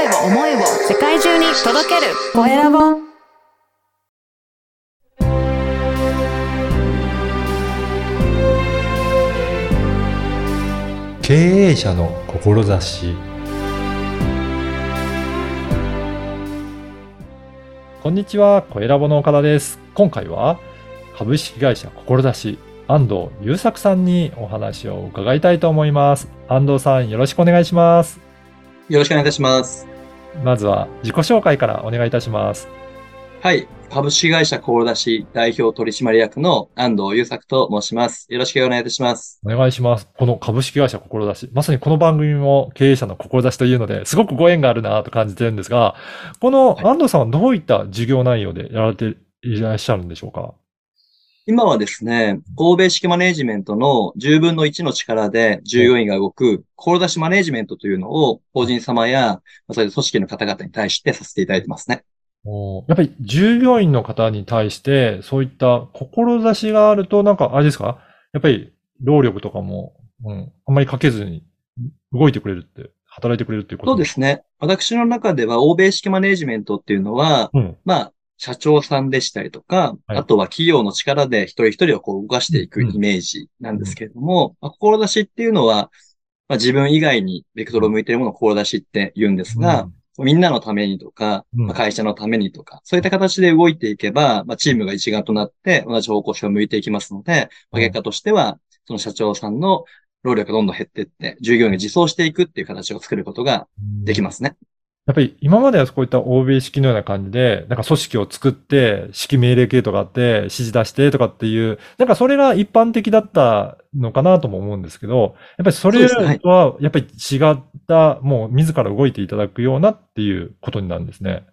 声を思いを世界中に届けるコエラボ経営者の志こんにちは、コエラボの岡田です。今回は株式会社志安藤優作さんにお話を伺いたいと思います。安藤さん、よろしくお願いします。よろしくお願いいたします。まずは自己紹介からお願いいたします。はい。株式会社コールダシ代表取締役の安藤優作と申します。よろしくお願いいたします。お願いします。この株式会社志、まさにこの番組も経営者の志というので、すごくご縁があるなと感じてるんですが、この安藤さんはどういった事業内容でやられていらっしゃるんでしょうか？今はですね、神戸式マネジメントの10分の1の力で従業員が動く、コールダシマネジメントというのを法人様や、まあそういう組織の方々に対してさせていただいてますね。やっぱり従業員の方に対して、そういった志があると、なんか、あれですか？やっぱり労力とかも、うん、あんまりかけずに動いてくれるって、働いてくれるっていうことそうですね。私の中では欧米式マネジメントっていうのは、うん。まあ、社長さんでしたりとか、はい。あとは企業の力で一人一人をこう動かしていくイメージなんですけれども、まあ、志っていうのは、まあ、自分以外にベクトルを向いているものを志って言うんですが、みんなのためにとか、うん。まあ会社のためにとか、そういった形で動いていけば、まあ、チームが一丸となって同じ方向性を向いていきますので、まあ、結果としては、その社長さんの労力がどんどん減っていって、従業員が自走していくっていう形を作ることができす。ますね。やっぱり今まではこういった欧米式のような感じで、なんか組織を作って、指揮命令系とかあって、指示出してとかっていう、なんかそれが一般的だったのかなとも思うんですけど、やっぱりそれそうですねは、やっぱり違った、もう自ら動いていただくようなっていうことになるんですね。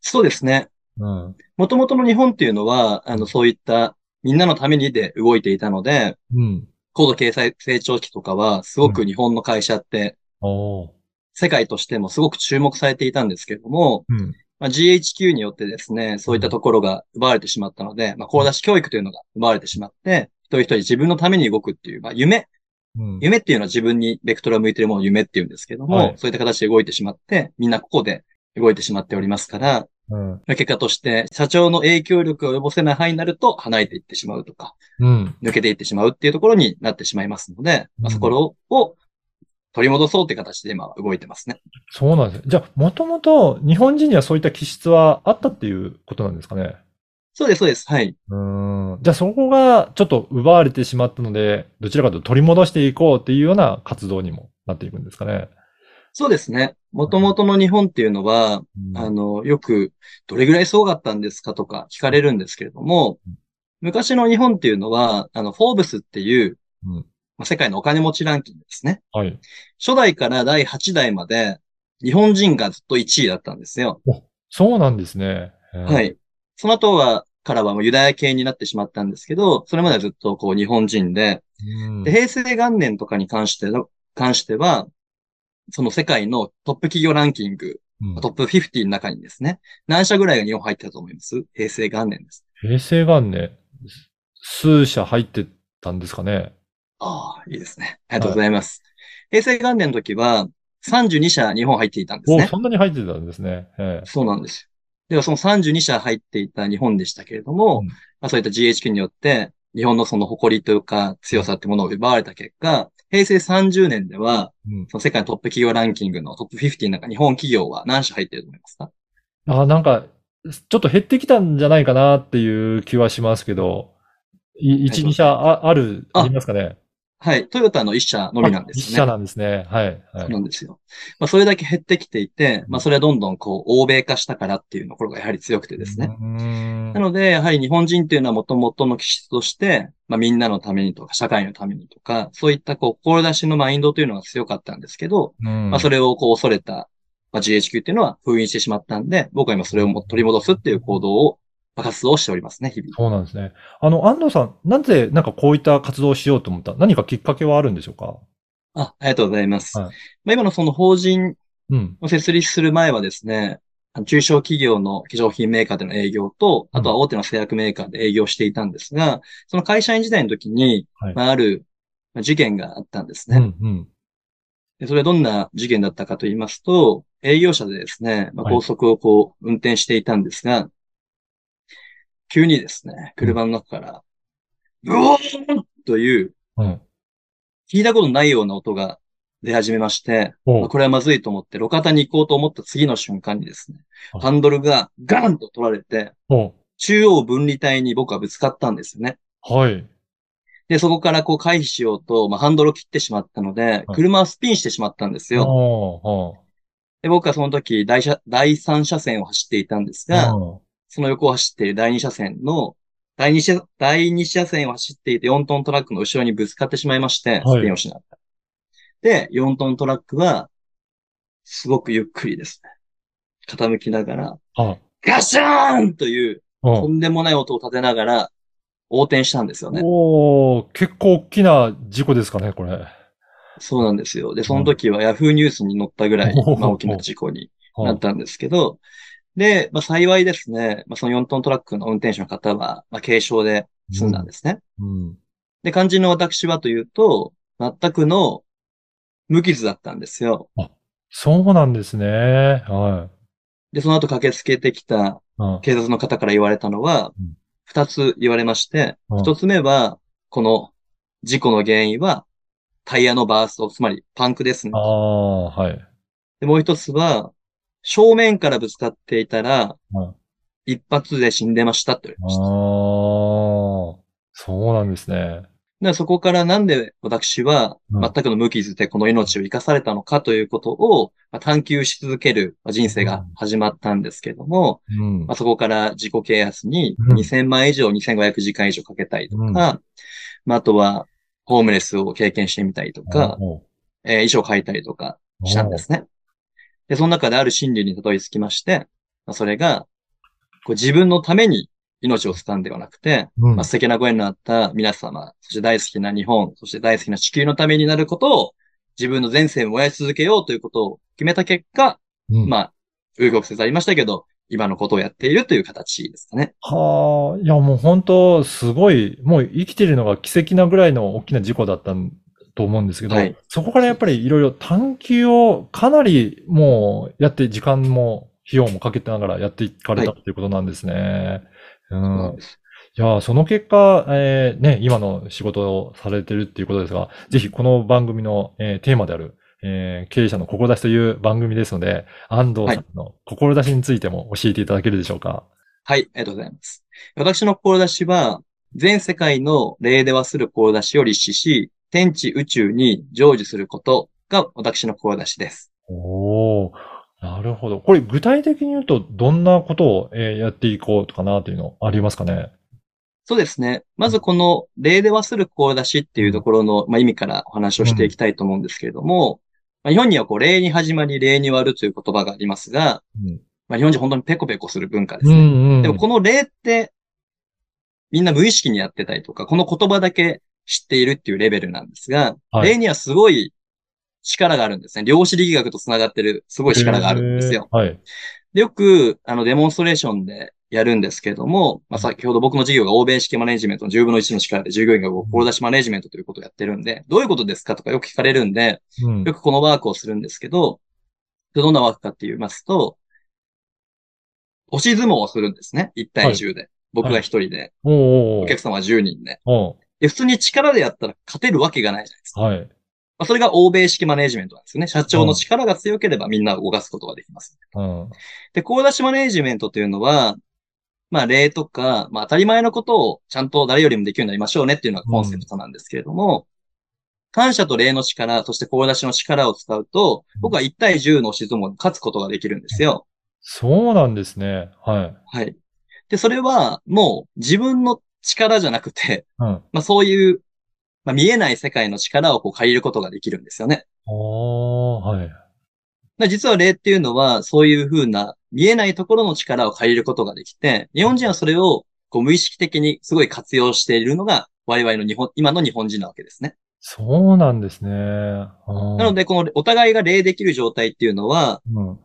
そうですね。うん。もともとの日本っていうのは、あの、そういったみんなのためにで動いていたので、うん。高度経済成長期とかは、すごく日本の会社って、おー世界としてもすごく注目されていたんですけれども、うん。まあ、GHQ によってですね、そういったところが奪われてしまったので、まあ、高出し教育というのが奪われてしまって、一人一人自分のために動くっていう、まあ、夢、うん。夢っていうのは自分にベクトルを向いているものを夢っていうんですけれども、はいそういった形で動いてしまって、みんなここで動いてしまっておりますから、うん。まあ結果として、社長の影響力を及ぼせない範囲になると離れていってしまうとか、うん。抜けていってしまうっていうところになってしまいますので、まあ、うんそこを取り戻そうって形で今動いてますね。そうなんですね。じゃあ、もともと日本人にはそういった気質はあったっていうことなんですかね？そうです、そうです。はい。うーん。じゃあそこがちょっと奪われてしまったので、どちらかというと取り戻していこうっていうような活動にもなっていくんですかね？そうですね。元々の日本っていうのは、うんあの、よく、どれぐらいすごかったんですかとか聞かれるんですけれどもうん、昔の日本っていうのは、あの、フォーブスっていう、うんまあ、世界のお金持ちランキングですね。はい。初代から第8代まで、日本人がずっと1位だったんですよ。そうなんですね。は。い。その後は、からはもうユダヤ系になってしまったんですけど、それまではずっとこう日本人で、うんで、平成元年とかに関しての、関しては、その世界のトップ企業ランキング、うんトップ50の中にですね、何社ぐらいが日本入ってたと思います？平成元年です。平成元年、数社入ってたんですかね。ああ、いいですね。ありがとうございます。平成元年の時は、32社日本入っていたんですお、ね。そんなに入ってたんですね。ええそうなんですよ。では、その32社入っていた日本でしたけれども、うんまあ、そういった GHQ によって、日本のその誇りというか強さってものを奪われた結果、平成30年では、うんその世界のトップ企業ランキングのトップ50の中、日本企業は何社入ってると思いますか？あ、なんか、ちょっと減ってきたんじゃないかなっていう気はしますけど、い1、2社あある、あありますかね？はい。トヨタの1社のみなんです1よね。社なんですね。はい。はそうい。なんですよ。まあ、それだけ減ってきていて、まあ、それはどんどんこう、欧米化したからっていうところがやはり強くてですね。なので、やはり日本人っていうのは元々の気質として、まあ、みんなのためにとか、社会のためにとか、そういったこう、志のマインドというのが強かったんですけど、うんまあ、それをこう、恐れた、まあ、GHQ っていうのは封印してしまったんで、僕は今それをも取り戻すっていう行動を、まあ活動をしておりますね、日々。そうなんですね。あの、安藤さん、なぜ、なんかこういった活動をしようと思った？何かきっかけはあるんでしょうか？あ、ありがとうございます。はいまあ、今のその法人うん。を設立する前はですね、あの中小企業の化粧品メーカーでの営業と、あとは大手の製薬メーカーで営業していたんですが、その会社員時代の時に、はいまあ、あるまあ事件があったんですね。うん、うん。で、それはどんな事件だったかと言いますと、営業車でですね、まあ、はい高速をこう、運転していたんですが、急にですね、車の中から、ブオーンという、うん。聞いたことないような音が出始めまして、おまあこれはまずいと思って、路肩に行こうと思った次の瞬間にですねはい、ハンドルがガーンと取られて、お中央分離帯に僕はぶつかったんですよね。はい。で、そこからこう回避しようと、まあ、ハンドルを切ってしまったので、はい車はスピンしてしまったんですよ。で、僕はその時、第車第3車線を走っていたんですが、うんその横を走っている第2車線の、第2車、第2車線を走っていて4トントラックの後ろにぶつかってしまいまして、はいスピンをしなかった。で、4トントラックは、すごくゆっくりですね。傾きながら、あ、ガシャーンという、うん。とんでもない音を立てながら、横転したんですよね。おー、結構大きな事故ですかね、これ。そうなんですよ。で、その時はヤフーニュースに載ったぐらい、まあ、大きな事故にうんなったんですけど、で、まあ、幸いですね、まあ、その4トントラックの運転手の方は、まあ、軽傷で済んだんですね。うん。で、肝心の私はというと、全くの無傷だったんですよ。そうなんですね。はで、その後駆けつけてきたい。うん。警察の方から言われたのはうん、二つ言われまして、うん一つ目は、この事故の原因は、タイヤのバースト、つまりパンクですねあ。あ、はい。で、もう一つは、正面からぶつかっていたらうん、一発で死んでましたって言われああ、ました。そうなんですね。で、そこからなんで私はうん全くの無傷でこの命を生かされたのかということをまあ探求し続けるまあ人生が始まったんですけども、うんまあ、。そこから自己啓発にうん2000万以上、2500時間以上かけたりとか、うんまあ、あとはホームレスを経験してみたりとか、おえー衣装を描いたりとかしたんですね。で、その中である真理にたどり着きまして、まあ、それが、こう自分のために命を使うんではなくて、うん。まあ、素敵なご縁のあった皆様、そして大好きな日本、そして大好きな地球のためになることを、自分の前世を燃やし続けようということを決めた結果、うん。まあ、右曲折ありましたけど、今のことをやっているという形ですかね。はあ、いやもう本当すごい、もう生きてるのが奇跡なぐらいの大きな事故だったんと思うんですけど、はいそこからやっぱりいろいろ探求をかなりもうやって時間も費用もかけてながらやっていかれたはということなんですね。そううん。いや、その結果、えーね、今の仕事をされてるっていうことですが、ぜひこの番組の、えーテーマである、えー経営者の志という番組ですので、安藤さんの志についても教えていただけるでしょうか。はい、ありがとうございます。私の志は、全世界の霊ではする志を立志し、天地宇宙に成就することが私の志です。おお、なるほど。これ具体的に言うと、どんなことを、えーやっていこうとかなというのありますかね？そうですね。まずこの霊ではする志っていうところの、まあ、意味からお話をしていきたいと思うんですけれども、まあ、日本にはこう霊に始まり霊に終わるという言葉がありますが、うん。まあ、日本人本当にペコペコする文化ですうね。んうん。でもこの霊ってみんな無意識にやってたりとか、この言葉だけ知っているっていうレベルなんですが、はい霊にはすごい力があるんですね。量子力学と繋がってるすごい力があるんですよ。はい。でよく、あの、デモンストレーションでやるんですけれども、まあ、先ほど僕の授業が欧米式マネジメントの10分の1の力で従業員が志マネジメントということをやってるんで、どういうことですかとかよく聞かれるんで、うん。よくこのワークをするんですけど、どんなワークかって言いますと、押し相撲をするんですね。1対10で。僕が1人で、おーおーお客様は10人で。で、普通に力でやったら勝てるわけがないじゃないですか。はい。まあ、それが欧米式マネジメントなんですよね。社長の力が強ければみんなを動かすことができます。うん。で、高出しマネジメントというのは、まあ、例とか、まあ、当たり前のことをちゃんと誰よりもできるようになりましょうねっていうのがコンセプトなんですけれども、感謝と礼の力、そして高出しの力を使うと、僕は1対10の押し相撲に勝つことができるんですよ。そうなんですね。はい。はい。で、それはもう自分の力じゃなくて、うん。まあそういう、まあ見えない世界の力をこう借りることができるんですよね。はい。で実は霊っていうのはそういう風な見えないところの力を借りることができて、日本人はそれをこう無意識的にすごい活用しているのが我々の日本、今の日本人なわけですね。そうなんですね。ななの、で、このお互いが霊できる状態っていうのは、うん。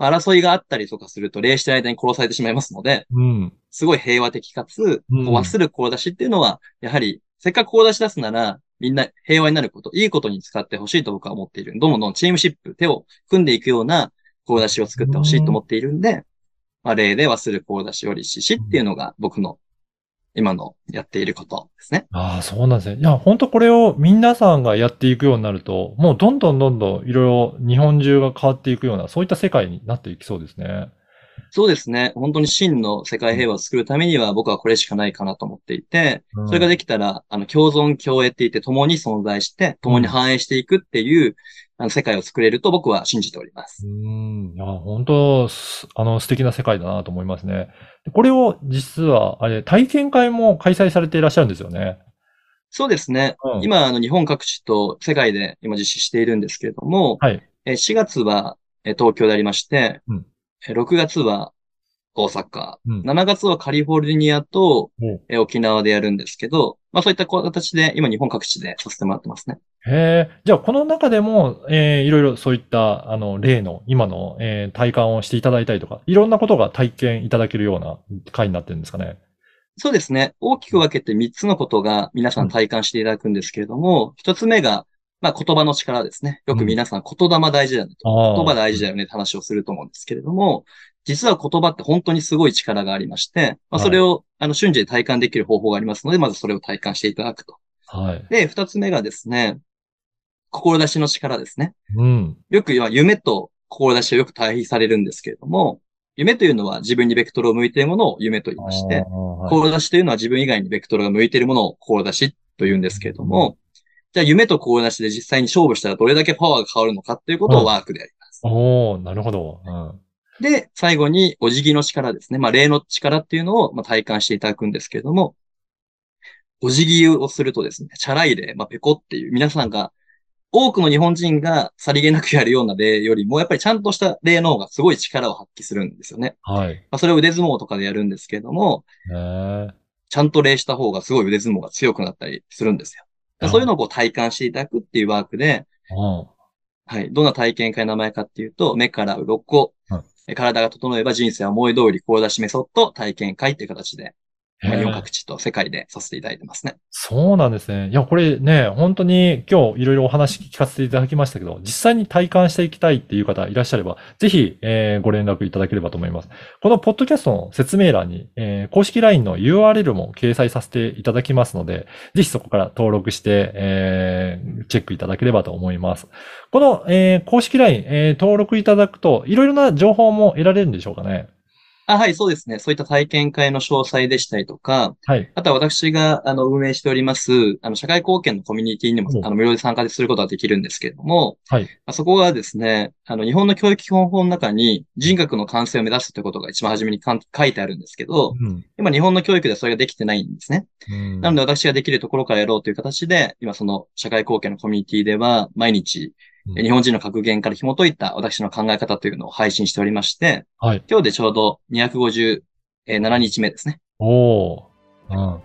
争いがあったりとかすると霊してる間に殺されてしまいますので、うん。すごい平和的かつ、うんこう忘る声出しっていうのは、やはり、せっかく声出し出すなら、みんな平和になること、いいことに使ってほしいと僕は思っている。どんどんチームシップ、手を組んでいくような志を作ってほしいと思っているんで、まあ、例で忘る志よりししっていうのが僕の今のやっていることですね。ああ、そうなんですね。いや、本当これを皆さんがやっていくようになると、もうどんどんどんどんいろいろ日本中が変わっていくような、そういった世界になっていきそうですね。そうですね。本当に真の世界平和を作るためには僕はこれしかないかなと思っていて、それができたら、あの、共存共栄って言って共に存在して、共に反映していくっていう、あの、世界を作れると僕は信じております。うん。いや、本当あの、素敵な世界だなと思いますね。これを実は、あれ、体験会も開催されていらっしゃるんですよね。そうですね。うん、今、あの、日本各地と世界で今実施しているんですけれども、はい。4月は東京でありまして、うん、6月は大阪、うん、7月はカリフォルニアと、うん、沖縄でやるんですけど、まあそういった形で今日本各地でさせてもらってますね。へえ。じゃあこの中でも、えー、いろいろそういったあの例の今の、えー、体感をしていただいたりとか、いろんなことが体験いただけるような回になってるんですかね。そうですね。大きく分けて3つのことが皆さん体感していただくんですけれども、1つ目がまあ言葉の力ですね。よく皆さん言霊大事だよねと、うん、言葉大事だよねって話をすると思うんですけれども、実は言葉って本当にすごい力がありまして、まあ、それを、あの瞬時で体感できる方法がありますので、まずそれを体感していただくと。はい。で、二つ目がですね、志の力ですね。うん。よく夢と志をよく対比されるんですけれども、夢というのは自分にベクトルを向いているものを夢と言いまして、はい、志というのは自分以外にベクトルが向いているものを志と言うんですけれども、じゃあ夢と志で実際に勝負したらどれだけパワーが変わるのかっていうことをワークでやります。おおなるほど。うん、で、最後にお辞儀の力ですね。まあ、霊の力っていうのをまあ体感していただくんですけれども、お辞儀をするとですね、チャラい霊、まあ、ペコっていう皆さんが、多くの日本人がさりげなくやるような霊よりも、やっぱりちゃんとした霊の方がすごい力を発揮するんですよね。はい。まあ、それを腕相撲とかでやるんですけれども、ちゃんと霊した方がすごい腕相撲が強くなったりするんですよ。そういうのをこう体感していただくっていうワークで、はい。どんな体験会の名前かっていうと、目から鱗、体が整えば人生は思い通り志メソッド体験会っていう形で日本各地と世界でさせていただいてますね。そうなんですね。いや、これね、本当に今日いろいろお話聞かせていただきましたけど、実際に体感していきたいっていう方いらっしゃれば、ぜひ、えー、ご連絡いただければと思います。このポッドキャストの説明欄に、えー、公式 LINE の URL も掲載させていただきますので、ぜひそこから登録して、えー、チェックいただければと思います。この、えー、公式 LINE、えー、登録いただくと、いろいろな情報も得られるんでしょうかね。あはい、そうですね。そういった体験会の詳細でしたりとか、はい。あとは私が、あの、運営しております、あの、社会貢献のコミュニティにも、あの、無料で参加することができるんですけれども、はい。まあ、そこがですね、あの、日本の教育基本法の中に人格の完成を目指すということが一番初めに書いてあるんですけど、うん、今日本の教育でそれができてないんですね。うん、なので私ができるところからやろうという形で、今その社会貢献のコミュニティでは、毎日、日本人の格言から紐解いた私の考え方というのを配信しておりまして、はい、今日でちょうど257日目ですね。おお、うん。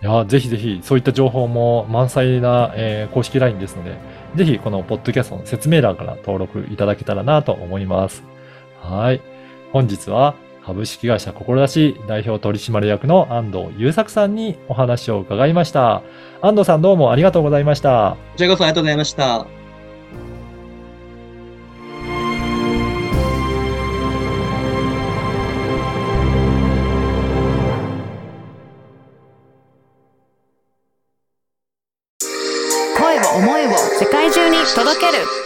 いや、ぜひぜひ、そういった情報も満載な、えー、公式 LINE ですので、ぜひ、このポッドキャストの説明欄から登録いただけたらなと思います。はい。本日は、株式会社志代表取締役の安藤優作さんにお話を伺いました。安藤さんどうもありがとうございました。こちらこそありがとうございました。